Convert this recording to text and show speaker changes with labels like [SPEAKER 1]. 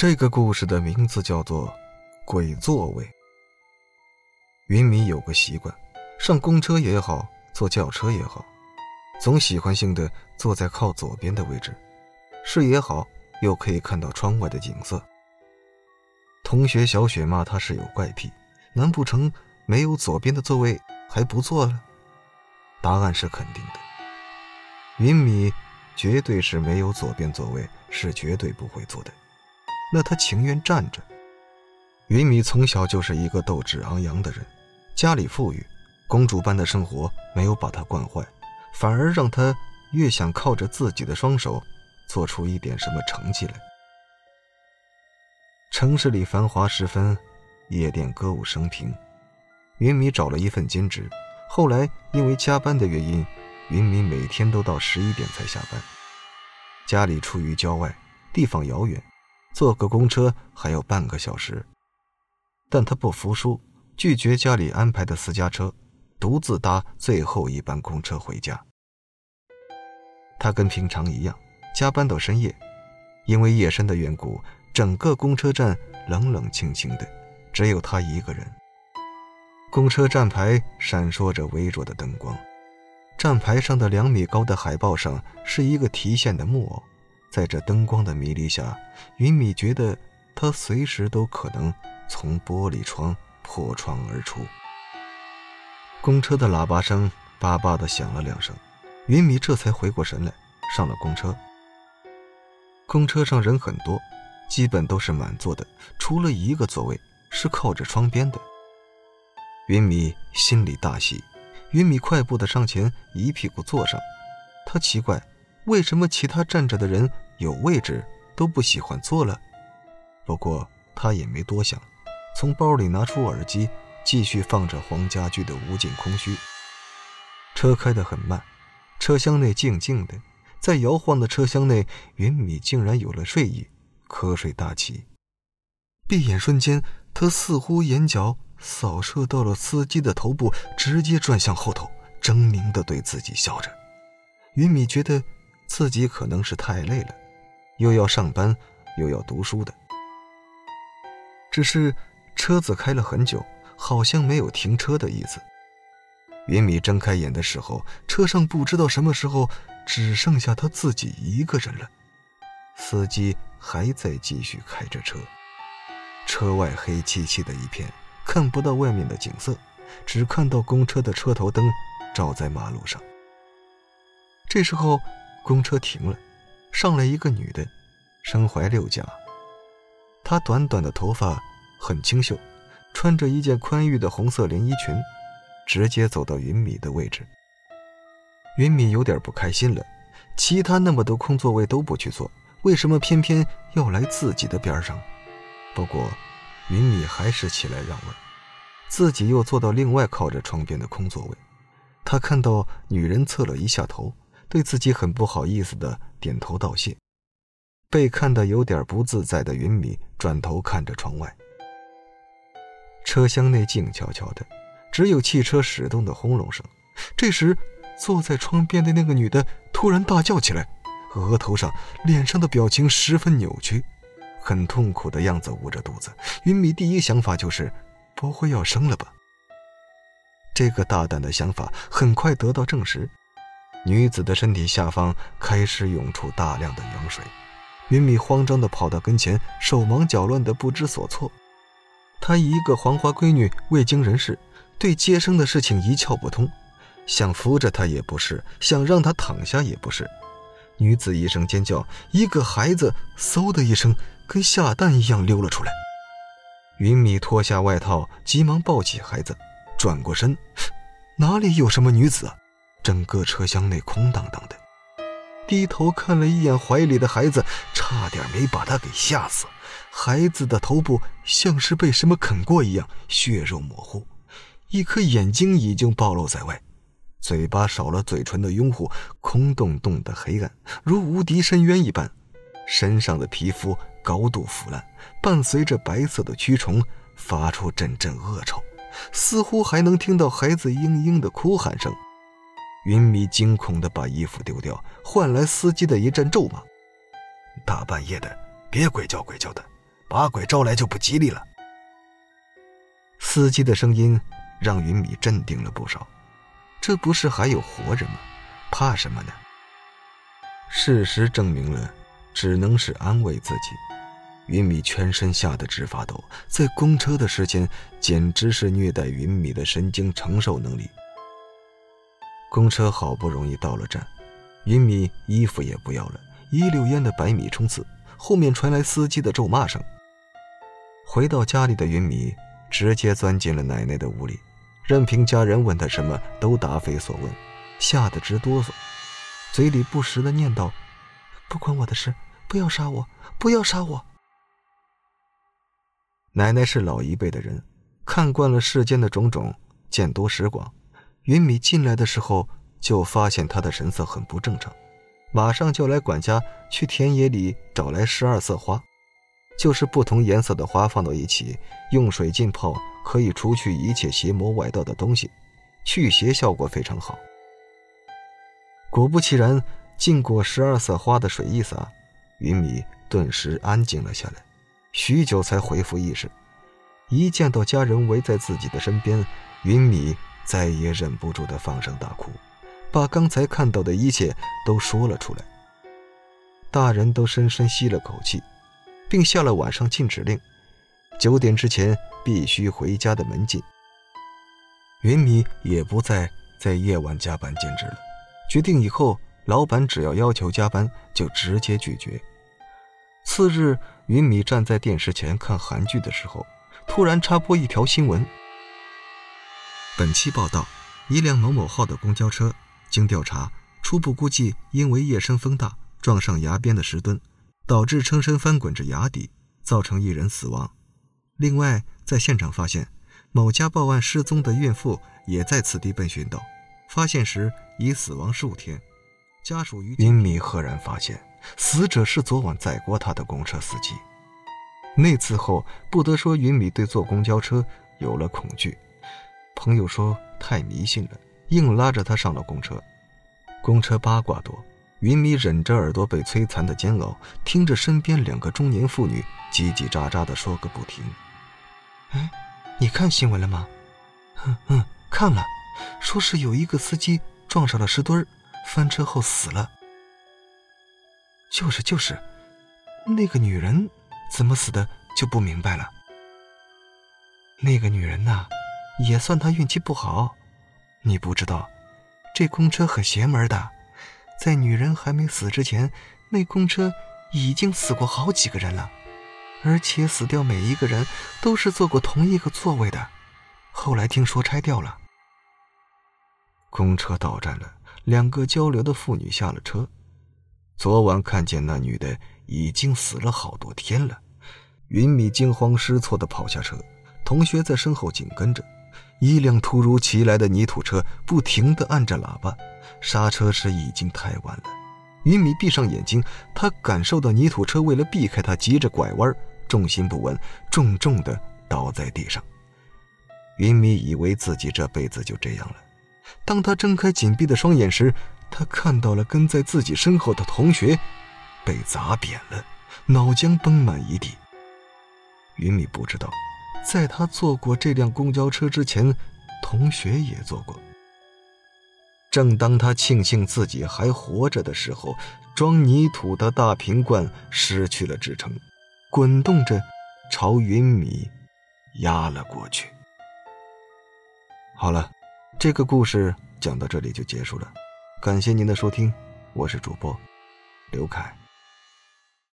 [SPEAKER 1] 这个故事的名字叫做《鬼座位》。云米有个习惯，上公车也好，坐轿车也好，总喜欢性的坐在靠左边的位置，视野好，又可以看到窗外的景色。同学小雪骂他是有怪癖，难不成没有左边的座位还不坐了？答案是肯定的。云米绝对是没有左边座位，是绝对不会坐的。那他情愿站着。云米从小就是一个斗志昂扬的人，家里富裕，公主般的生活没有把她惯坏，反而让她越想靠着自己的双手做出一点什么成绩来。城市里繁华时分，夜店歌舞升平，云米找了一份兼职。后来因为加班的原因，云米每天都到十一点才下班。家里处于郊外，地方遥远。坐个公车还要半个小时，但他不服输，拒绝家里安排的私家车，独自搭最后一班公车回家。他跟平常一样，加班到深夜，因为夜深的缘故，整个公车站冷冷清清的，只有他一个人。公车站牌闪烁着微弱的灯光，站牌上的两米高的海报上是一个提线的木偶。在这灯光的迷离下，云米觉得他随时都可能从玻璃窗破窗而出。公车的喇叭声叭叭的响了两声，云米这才回过神来，上了公车。公车上人很多，基本都是满座的，除了一个座位是靠着窗边的。云米心里大喜，云米快步的上前，一屁股坐上。他奇怪。为什么其他站着的人有位置都不喜欢坐了？不过他也没多想，从包里拿出耳机，继续放着黄家驹的《无尽空虚》。车开得很慢，车厢内静静的，在摇晃的车厢内，云米竟然有了睡意，瞌睡大起。闭眼瞬间，他似乎眼角扫射到了司机的头部，直接转向后头，狰狞地对自己笑着。云米觉得。自己可能是太累了，又要上班，又要读书的。只是车子开了很久，好像没有停车的意思。云米睁开眼的时候，车上不知道什么时候只剩下他自己一个人了。司机还在继续开着车，车外黑漆漆的一片，看不到外面的景色，只看到公车的车头灯照在马路上。这时候。公车停了，上来一个女的，身怀六甲。她短短的头发很清秀，穿着一件宽裕的红色连衣裙，直接走到云米的位置。云米有点不开心了，其他那么多空座位都不去坐，为什么偏偏要来自己的边上？不过，云米还是起来让位，自己又坐到另外靠着窗边的空座位。他看到女人侧了一下头。对自己很不好意思的点头道谢，被看得有点不自在的云米转头看着窗外。车厢内静悄悄的，只有汽车驶动的轰隆声。这时，坐在窗边的那个女的突然大叫起来，额头上、脸上的表情十分扭曲，很痛苦的样子，捂着肚子。云米第一想法就是，不会要生了吧？这个大胆的想法很快得到证实。女子的身体下方开始涌出大量的羊水，云米慌张地跑到跟前，手忙脚乱的不知所措。她一个黄花闺女，未经人事，对接生的事情一窍不通，想扶着她也不是，想让她躺下也不是。女子一声尖叫，一个孩子嗖的一声跟下蛋一样溜了出来。云米脱下外套，急忙抱起孩子，转过身，哪里有什么女子啊？整个车厢内空荡荡的，低头看了一眼怀里的孩子，差点没把他给吓死。孩子的头部像是被什么啃过一样，血肉模糊，一颗眼睛已经暴露在外，嘴巴少了嘴唇的拥护，空洞洞的黑暗，如无敌深渊一般。身上的皮肤高度腐烂，伴随着白色的蛆虫，发出阵阵恶臭，似乎还能听到孩子嘤嘤的哭喊声。云米惊恐地把衣服丢掉，换来司机的一阵咒骂：“大半夜的，别鬼叫鬼叫的，把鬼招来就不吉利了。司机的声音让云米镇定了不少，这不是还有活人吗？怕什么呢？事实证明了，只能是安慰自己。云米全身吓得直发抖，在公车的时间简直是虐待云米的神经承受能力。公车好不容易到了站，云米衣服也不要了，一溜烟的百米冲刺，后面传来司机的咒骂声。回到家里的云米直接钻进了奶奶的屋里，任凭家人问他什么都答非所问，吓得直哆嗦，嘴里不时的念叨：“不关我的事，不要杀我，不要杀我。”奶奶是老一辈的人，看惯了世间的种种，见多识广。云米进来的时候，就发现他的神色很不正常，马上叫来管家去田野里找来十二色花，就是不同颜色的花放到一起，用水浸泡，可以除去一切邪魔外道的东西，驱邪效果非常好。果不其然，浸过十二色花的水一洒，云米顿时安静了下来。许久才恢复意识，一见到家人围在自己的身边，云米再也忍不住的放声大哭，把刚才看到的一切都说了出来。大人都深深吸了口气，并下了晚上禁止令，九点之前必须回家的门禁。云米也不再在夜晚加班兼职了，决定以后老板只要要求加班，就直接拒绝。次日，云米站在电视前看韩剧的时候，突然插播一条新闻。本期报道：一辆某某号的公交车，经调查，初步估计因为夜深风大，撞上崖边的石墩，导致车身翻滚至崖底，造成一人死亡。另外，在现场发现某家报案失踪的孕妇也在此地被寻到，发现时已死亡数天。家属于云米赫然发现。死者是昨晚载过他的公车司机。那次后，不得说云米对坐公交车有了恐惧。朋友说太迷信了，硬拉着他上了公车。公车八卦多，云米忍着耳朵被摧残的煎熬，听着身边两个中年妇女叽叽喳喳的说个不停。哎，你看新闻了吗？嗯嗯，看了，说是有一个司机撞上了石墩翻车后死了。就是就是，那个女人怎么死的就不明白了。那个女人呐，也算他运气不好。你不知道，这公车很邪门的，在女人还没死之前，那公车已经死过好几个人了，而且死掉每一个人都是坐过同一个座位的。后来听说拆掉了。公车到站了，两个交流的妇女下了车。昨晚看见那女的已经死了好多天了，云米惊慌失措地跑下车，同学在身后紧跟着。一辆突如其来的泥土车不停地按着喇叭，刹车时已经太晚了。云米闭上眼睛，他感受到泥土车为了避开他，急着拐弯，重心不稳，重重地倒在地上。云米以为自己这辈子就这样了。当他睁开紧闭的双眼时，他看到了跟在自己身后的同学被砸扁了，脑浆崩满一地。云米不知道，在他坐过这辆公交车之前，同学也坐过。正当他庆幸自己还活着的时候，装泥土的大瓶罐失去了支撑，滚动着朝云米压了过去。好了，这个故事讲到这里就结束了。感谢您的收听，我是主播刘凯。